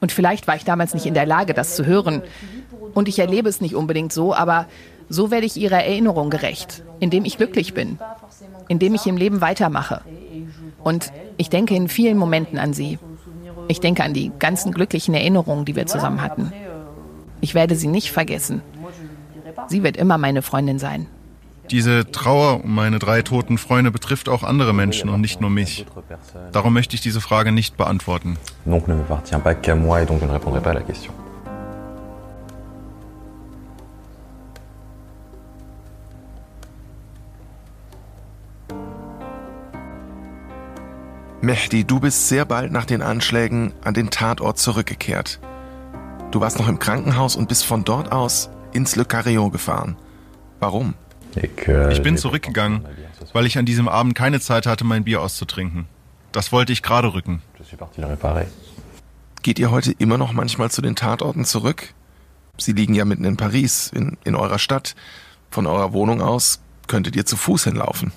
Und vielleicht war ich damals nicht in der Lage, das zu hören. Und ich erlebe es nicht unbedingt so, aber so werde ich ihrer Erinnerung gerecht, indem ich glücklich bin, indem ich im Leben weitermache. Und ich denke in vielen Momenten an sie. Ich denke an die ganzen glücklichen Erinnerungen, die wir zusammen hatten. Ich werde sie nicht vergessen. Sie wird immer meine Freundin sein. Diese Trauer um meine drei toten Freunde betrifft auch andere Menschen und nicht nur mich. Darum möchte ich diese Frage nicht beantworten. Donc ne m'appartient pas qu'à moi et donc je ne répondrai pas à la question. Mehdi, du bist sehr bald nach den Anschlägen an den Tatort zurückgekehrt. Du warst noch im Krankenhaus und bist von dort aus ins Le Carillon gefahren. Warum? Ich bin zurückgegangen, weil ich an diesem Abend keine Zeit hatte, mein Bier auszutrinken. Das wollte ich gerade rücken. Geht ihr heute immer noch manchmal zu den Tatorten zurück? Sie liegen ja mitten in Paris, in, in eurer Stadt. Von eurer Wohnung aus könntet ihr zu Fuß hinlaufen.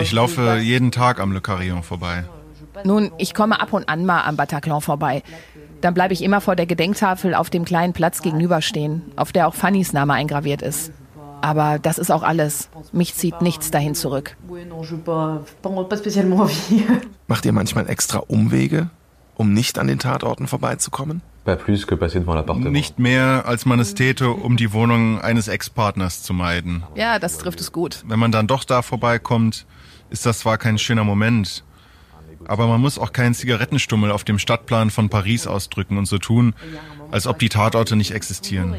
Ich laufe jeden Tag am Le Carillon vorbei. Nun, ich komme ab und an mal am Bataclan vorbei. Dann bleibe ich immer vor der Gedenktafel auf dem kleinen Platz gegenüberstehen, auf der auch Fannys Name eingraviert ist. Aber das ist auch alles. Mich zieht nichts dahin zurück. Macht ihr manchmal extra Umwege, um nicht an den Tatorten vorbeizukommen? Nicht mehr, als man es täte, um die Wohnung eines Ex-Partners zu meiden. Ja, das trifft es gut. Wenn man dann doch da vorbeikommt, ist das zwar kein schöner Moment, aber man muss auch keinen Zigarettenstummel auf dem Stadtplan von Paris ausdrücken und so tun, als ob die Tatorte nicht existieren.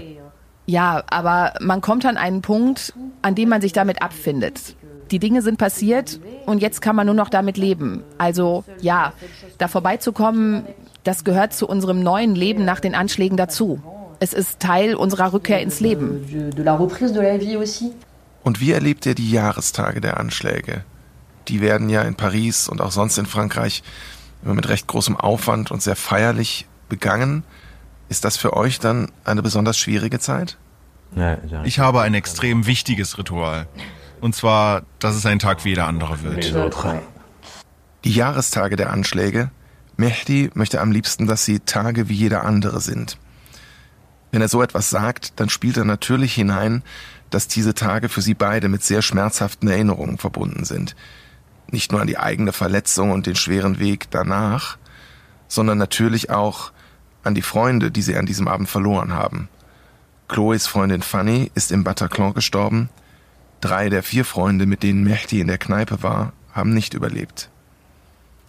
Ja, aber man kommt an einen Punkt, an dem man sich damit abfindet. Die Dinge sind passiert und jetzt kann man nur noch damit leben. Also ja, da vorbeizukommen, das gehört zu unserem neuen Leben nach den Anschlägen dazu. Es ist Teil unserer Rückkehr ins Leben. Und wie erlebt ihr die Jahrestage der Anschläge? Die werden ja in Paris und auch sonst in Frankreich immer mit recht großem Aufwand und sehr feierlich begangen. Ist das für euch dann eine besonders schwierige Zeit? Ich habe ein extrem wichtiges Ritual. Und zwar, dass es ein Tag wie jeder andere wird. Die Jahrestage der Anschläge Mehdi möchte am liebsten, dass sie Tage wie jeder andere sind. Wenn er so etwas sagt, dann spielt er natürlich hinein, dass diese Tage für sie beide mit sehr schmerzhaften Erinnerungen verbunden sind. Nicht nur an die eigene Verletzung und den schweren Weg danach, sondern natürlich auch an die Freunde, die sie an diesem Abend verloren haben. Chloes Freundin Fanny ist im Bataclan gestorben. Drei der vier Freunde, mit denen Mehdi in der Kneipe war, haben nicht überlebt.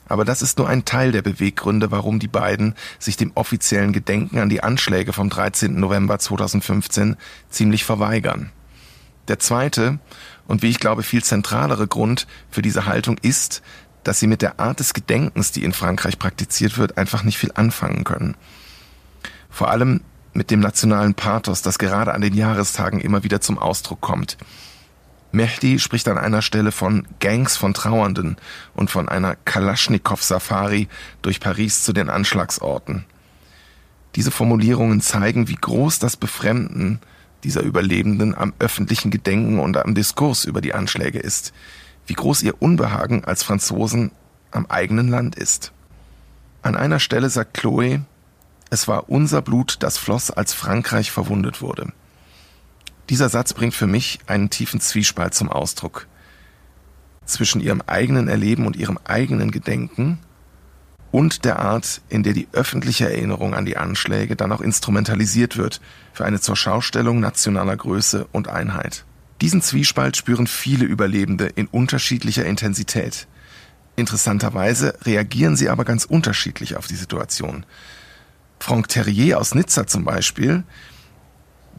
Aber das ist nur ein Teil der Beweggründe, warum die beiden sich dem offiziellen Gedenken an die Anschläge vom 13. November 2015 ziemlich verweigern. Der zweite und wie ich glaube viel zentralere Grund für diese Haltung ist, dass sie mit der Art des Gedenkens, die in Frankreich praktiziert wird, einfach nicht viel anfangen können. Vor allem mit dem nationalen Pathos, das gerade an den Jahrestagen immer wieder zum Ausdruck kommt. Mehdi spricht an einer Stelle von Gangs von Trauernden und von einer Kalaschnikow-Safari durch Paris zu den Anschlagsorten. Diese Formulierungen zeigen, wie groß das Befremden dieser Überlebenden am öffentlichen Gedenken und am Diskurs über die Anschläge ist, wie groß ihr Unbehagen als Franzosen am eigenen Land ist. An einer Stelle sagt Chloe, es war unser Blut, das floss, als Frankreich verwundet wurde. Dieser Satz bringt für mich einen tiefen Zwiespalt zum Ausdruck. Zwischen ihrem eigenen Erleben und ihrem eigenen Gedenken und der Art, in der die öffentliche Erinnerung an die Anschläge dann auch instrumentalisiert wird für eine Zurschaustellung nationaler Größe und Einheit. Diesen Zwiespalt spüren viele Überlebende in unterschiedlicher Intensität. Interessanterweise reagieren sie aber ganz unterschiedlich auf die Situation. Franck Terrier aus Nizza zum Beispiel,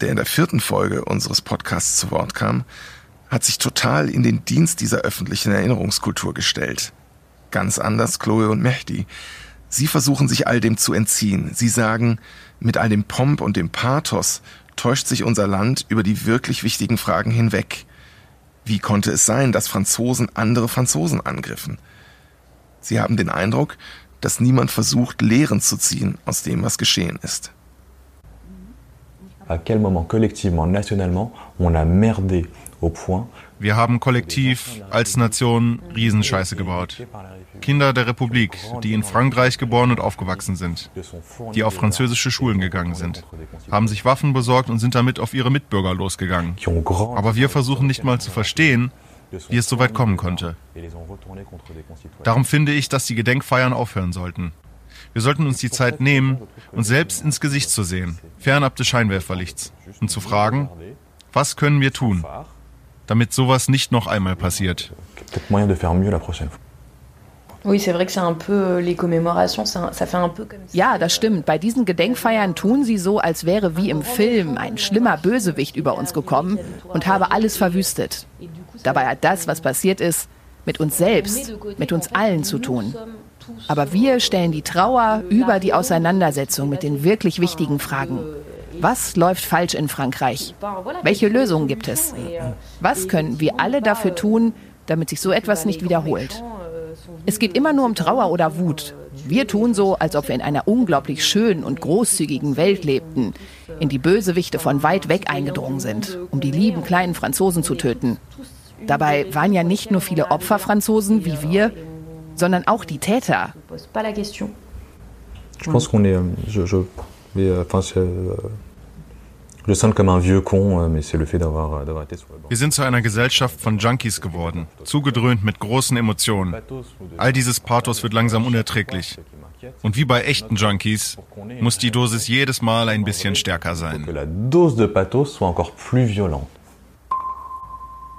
der in der vierten Folge unseres Podcasts zu Wort kam, hat sich total in den Dienst dieser öffentlichen Erinnerungskultur gestellt. Ganz anders Chloe und Mehdi. Sie versuchen sich all dem zu entziehen. Sie sagen, mit all dem Pomp und dem Pathos täuscht sich unser Land über die wirklich wichtigen Fragen hinweg. Wie konnte es sein, dass Franzosen andere Franzosen angriffen? Sie haben den Eindruck, dass niemand versucht, Lehren zu ziehen aus dem, was geschehen ist. À quel moment collectivement, nationalement, on a merdé au point wir haben kollektiv als Nation Riesenscheiße gebaut. Kinder der Republik, die in Frankreich geboren und aufgewachsen sind, die auf französische Schulen gegangen sind, haben sich Waffen besorgt und sind damit auf ihre Mitbürger losgegangen. Aber wir versuchen nicht mal zu verstehen, wie es so weit kommen konnte. Darum finde ich, dass die Gedenkfeiern aufhören sollten. Wir sollten uns die Zeit nehmen, uns selbst ins Gesicht zu sehen, fernab des Scheinwerferlichts, und zu fragen, was können wir tun, damit sowas nicht noch einmal passiert. Ja, das stimmt. Bei diesen Gedenkfeiern tun sie so, als wäre wie im Film ein schlimmer Bösewicht über uns gekommen und habe alles verwüstet. Dabei hat das, was passiert ist, mit uns selbst, mit uns allen zu tun. Aber wir stellen die Trauer über die Auseinandersetzung mit den wirklich wichtigen Fragen. Was läuft falsch in Frankreich? Welche Lösungen gibt es? Was können wir alle dafür tun, damit sich so etwas nicht wiederholt? Es geht immer nur um Trauer oder Wut. Wir tun so, als ob wir in einer unglaublich schönen und großzügigen Welt lebten, in die Bösewichte von weit weg eingedrungen sind, um die lieben kleinen Franzosen zu töten. Dabei waren ja nicht nur viele Opfer Franzosen wie wir, sondern auch die Täter. Je pense qu'on est, je, je, mais, enfin, Je sonne comme un vieux con, mais c'est le fait d'avoir été sur le banc. Wir sind zu einer Gesellschaft von Junkies geworden, zugedröhnt mit großen Emotionen. All dieses Pathos wird langsam unerträglich. Und wie bei echten Junkies muss die Dosis jedes Mal ein bisschen stärker sein. Que la dose de pathos soit encore plus violente.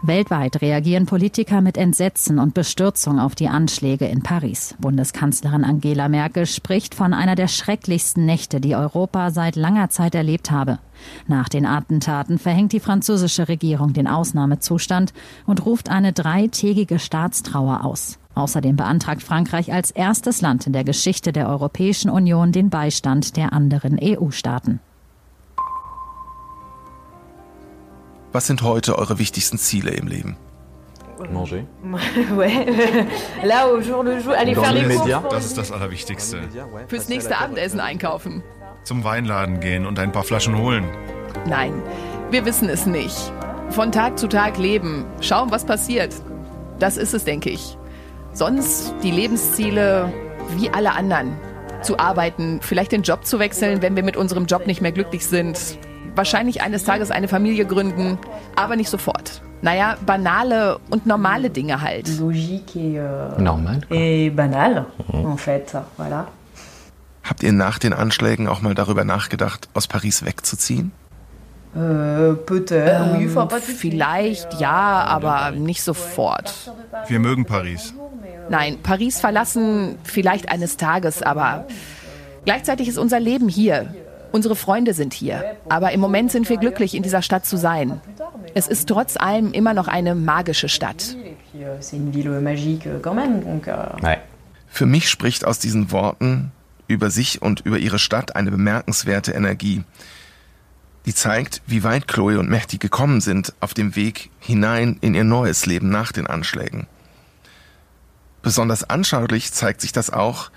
Weltweit reagieren Politiker mit Entsetzen und Bestürzung auf die Anschläge in Paris. Bundeskanzlerin Angela Merkel spricht von einer der schrecklichsten Nächte, die Europa seit langer Zeit erlebt habe. Nach den Attentaten verhängt die französische Regierung den Ausnahmezustand und ruft eine dreitägige Staatstrauer aus. Außerdem beantragt Frankreich als erstes Land in der Geschichte der Europäischen Union den Beistand der anderen EU-Staaten. Was sind heute eure wichtigsten Ziele im Leben? Manger. Das ist das Allerwichtigste. Fürs nächste Abendessen einkaufen. Zum Weinladen gehen und ein paar Flaschen holen. Nein, wir wissen es nicht. Von Tag zu Tag leben, schauen, was passiert. Das ist es, denke ich. Sonst die Lebensziele wie alle anderen. Zu arbeiten, vielleicht den Job zu wechseln, wenn wir mit unserem Job nicht mehr glücklich sind, wahrscheinlich eines Tages eine Familie gründen, aber nicht sofort. Naja, banale und normale Dinge halt. Logique et, euh, Normal. et banal, en fait. Voilà. Habt ihr nach den Anschlägen auch mal darüber nachgedacht, aus Paris wegzuziehen? Euh, Ähm, suite. vielleicht ja, aber nicht sofort. Wir mögen Paris. Nein, Paris verlassen vielleicht eines Tages, aber gleichzeitig ist unser Leben hier. Unsere Freunde sind hier. Aber im Moment sind wir glücklich, in dieser Stadt zu sein. Es ist trotz allem immer noch eine magische Stadt. Für mich spricht aus diesen Worten über sich und über ihre Stadt eine bemerkenswerte Energie. Die zeigt, wie weit Chloe und Mehdi gekommen sind auf dem Weg hinein in ihr neues Leben nach den Anschlägen. Besonders anschaulich zeigt sich das auch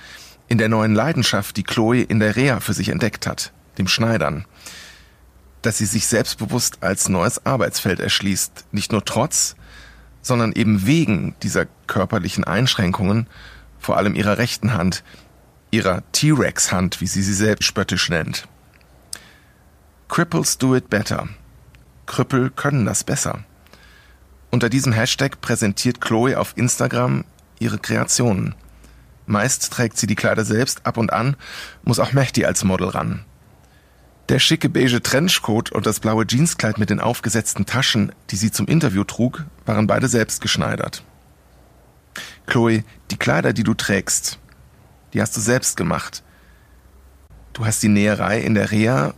in der neuen Leidenschaft, die Chloe in der Reha für sich entdeckt hat, dem Schneidern. Dass sie sich selbstbewusst als neues Arbeitsfeld erschließt, nicht nur trotz, sondern eben wegen dieser körperlichen Einschränkungen, vor allem ihrer rechten Hand, ihrer T-Rex-Hand, wie sie sie selbst spöttisch nennt. Cripples do it better. Krüppel können das besser. Unter diesem Hashtag präsentiert Chloe auf Instagram ihre Kreationen. Meist trägt sie die Kleider selbst, ab und an muss auch Mehdi als Model ran. Der schicke beige Trenchcoat und das blaue Jeanskleid mit den aufgesetzten Taschen, die sie zum Interview trug, waren beide selbst geschneidert. Chloe, die Kleider, die du trägst, die hast du selbst gemacht. Du hast die Näherei in der Reha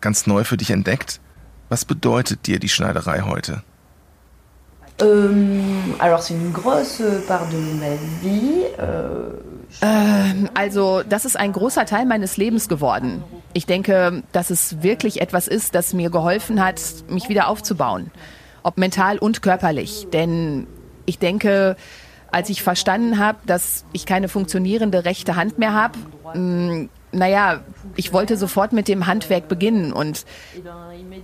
ganz neu für dich entdeckt. Was bedeutet dir die Schneiderei heute? Ähm, alors c'est une grosse part de ma vie. Ähm, also das ist ein großer Teil meines Lebens geworden. Ich denke, dass es wirklich etwas ist, das mir geholfen hat, mich wieder aufzubauen. Ob mental und körperlich. Denn ich denke, als ich verstanden habe, dass ich keine funktionierende rechte Hand mehr habe, mm, naja, ich wollte sofort mit dem Handwerk beginnen und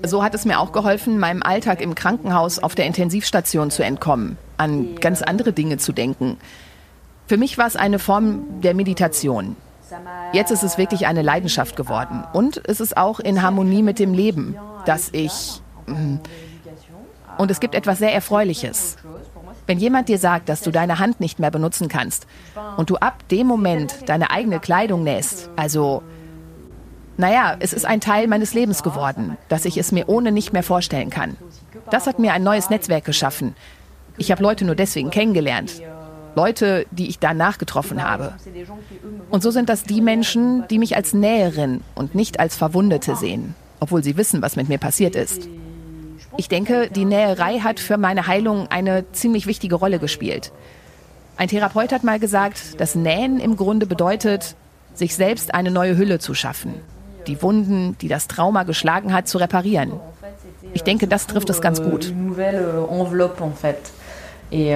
so hat es mir auch geholfen, meinem Alltag im Krankenhaus auf der Intensivstation zu entkommen, an ganz andere Dinge zu denken. Für mich war es eine Form der Meditation. Jetzt ist es wirklich eine Leidenschaft geworden und es ist auch in Harmonie mit dem Leben, dass ich... Mm, und es gibt etwas sehr Erfreuliches. Wenn jemand dir sagt, dass du deine Hand nicht mehr benutzen kannst und du ab dem Moment deine eigene Kleidung nähst, also, naja, es ist ein Teil meines Lebens geworden, dass ich es mir ohne nicht mehr vorstellen kann. Das hat mir ein neues Netzwerk geschaffen. Ich habe Leute nur deswegen kennengelernt. Leute, die ich danach getroffen habe. Und so sind das die Menschen, die mich als Näherin und nicht als Verwundete sehen, obwohl sie wissen, was mit mir passiert ist. Ich denke, die Näherei hat für meine Heilung eine ziemlich wichtige Rolle gespielt. Ein Therapeut hat mal gesagt, dass Nähen im Grunde bedeutet, sich selbst eine neue Hülle zu schaffen, die Wunden, die das Trauma geschlagen hat, zu reparieren. Ich denke, das trifft es ganz gut. Euh, et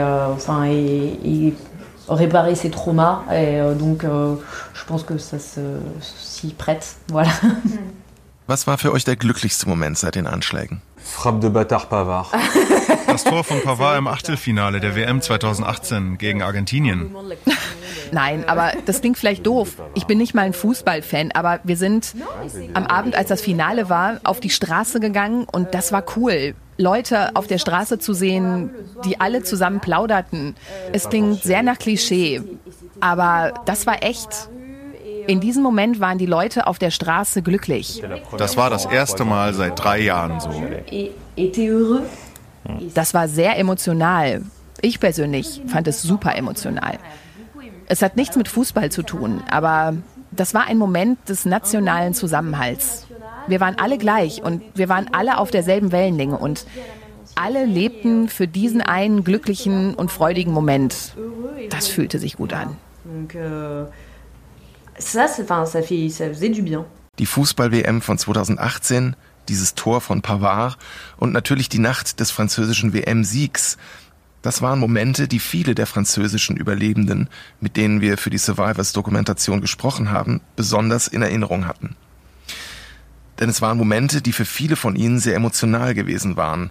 réparer ses traumas. Et euh, donc, euh, je pense que ça s'y prête. Voilà. Was war für euch der glücklichste Moment seit den Anschlägen? Frappe de Bâtard Pavard. Das Tor von Pavard im Achtelfinale der WM 2018 gegen Argentinien. Nein, aber das klingt vielleicht doof. Ich bin nicht mal ein Fußballfan, aber wir sind am Abend, als das Finale war, auf die Straße gegangen und das war cool. Leute auf der Straße zu sehen, die alle zusammen plauderten. Es klingt sehr nach Klischee, aber das war echt. In diesem Moment waren die Leute auf der Straße glücklich. Das war das erste Mal seit drei Jahren so. Das war sehr emotional. Ich persönlich fand es super emotional. Es hat nichts mit Fußball zu tun, aber das war ein Moment des nationalen Zusammenhalts. Wir waren alle gleich und wir waren alle auf derselben Wellenlänge und alle lebten für diesen einen glücklichen und freudigen Moment. Das fühlte sich gut an. Ça, enfin, ça, fait, ça faisait du bien. Die Fußball-WM von 2018, dieses Tor von Pavard und natürlich die Nacht des französischen WM-Siegs. Das waren Momente, die viele der französischen Überlebenden, mit denen wir für die Survivors-Dokumentation gesprochen haben, besonders in Erinnerung hatten. Denn es waren Momente, die für viele von ihnen sehr emotional gewesen waren,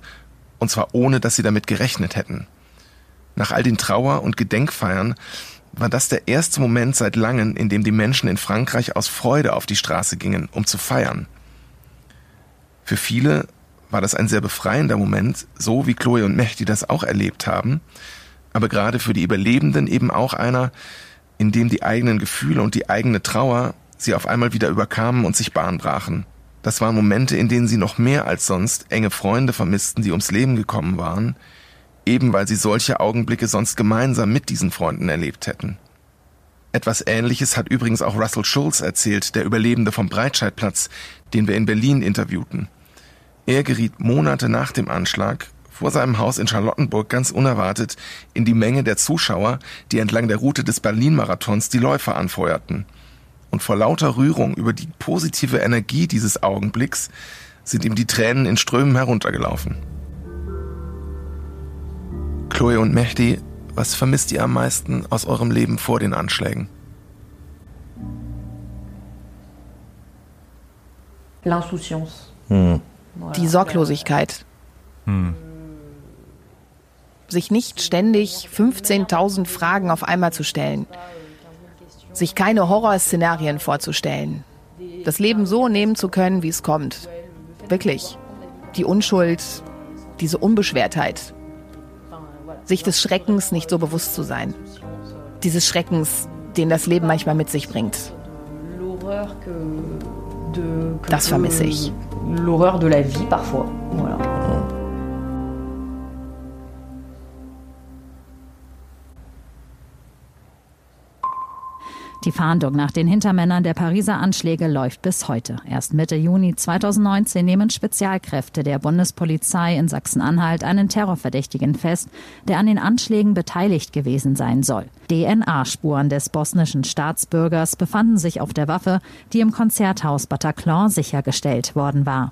und zwar ohne, dass sie damit gerechnet hätten. Nach all den Trauer- und Gedenkfeiern war das der erste Moment seit langem, in dem die Menschen in Frankreich aus Freude auf die Straße gingen, um zu feiern. Für viele war das ein sehr befreiender Moment, so wie Chloe und Mehdi das auch erlebt haben, aber gerade für die Überlebenden eben auch einer, in dem die eigenen Gefühle und die eigene Trauer sie auf einmal wieder überkamen und sich Bahn brachen. Das waren Momente, in denen sie noch mehr als sonst enge Freunde vermissten, die ums Leben gekommen waren, eben weil sie solche Augenblicke sonst gemeinsam mit diesen Freunden erlebt hätten. Etwas Ähnliches hat übrigens auch Russell Schulz erzählt, der Überlebende vom Breitscheidplatz, den wir in Berlin interviewten. Er geriet Monate nach dem Anschlag vor seinem Haus in Charlottenburg ganz unerwartet in die Menge der Zuschauer, die entlang der Route des Berlin-Marathons die Läufer anfeuerten. Und vor lauter Rührung über die positive Energie dieses Augenblicks sind ihm die Tränen in Strömen heruntergelaufen. Chloe und Mehdi, was vermisst ihr am meisten aus eurem Leben vor den Anschlägen? L'insouciance. Hm. Die Sorglosigkeit. Hm. Sich nicht ständig 15.000 Fragen auf einmal zu stellen. sich keine Horrorszenarien vorzustellen. Das Leben so nehmen zu können, wie es kommt. Wirklich. Die Unschuld, diese Unbeschwertheit. Sich des Schreckens nicht so bewusst zu sein. Dieses Schreckens, den das Leben manchmal mit sich bringt. Das vermisse ich. L'horreur de la vie parfois. Voilà. Die Fahndung nach den Hintermännern der Pariser Anschläge läuft bis heute. Erst Mitte Juni 2019 nehmen Spezialkräfte der Bundespolizei in Sachsen-Anhalt einen Terrorverdächtigen fest, der an den Anschlägen beteiligt gewesen sein soll. DNA-Spuren des bosnischen Staatsbürgers befanden sich auf der Waffe, die im Konzerthaus Bataclan sichergestellt worden war.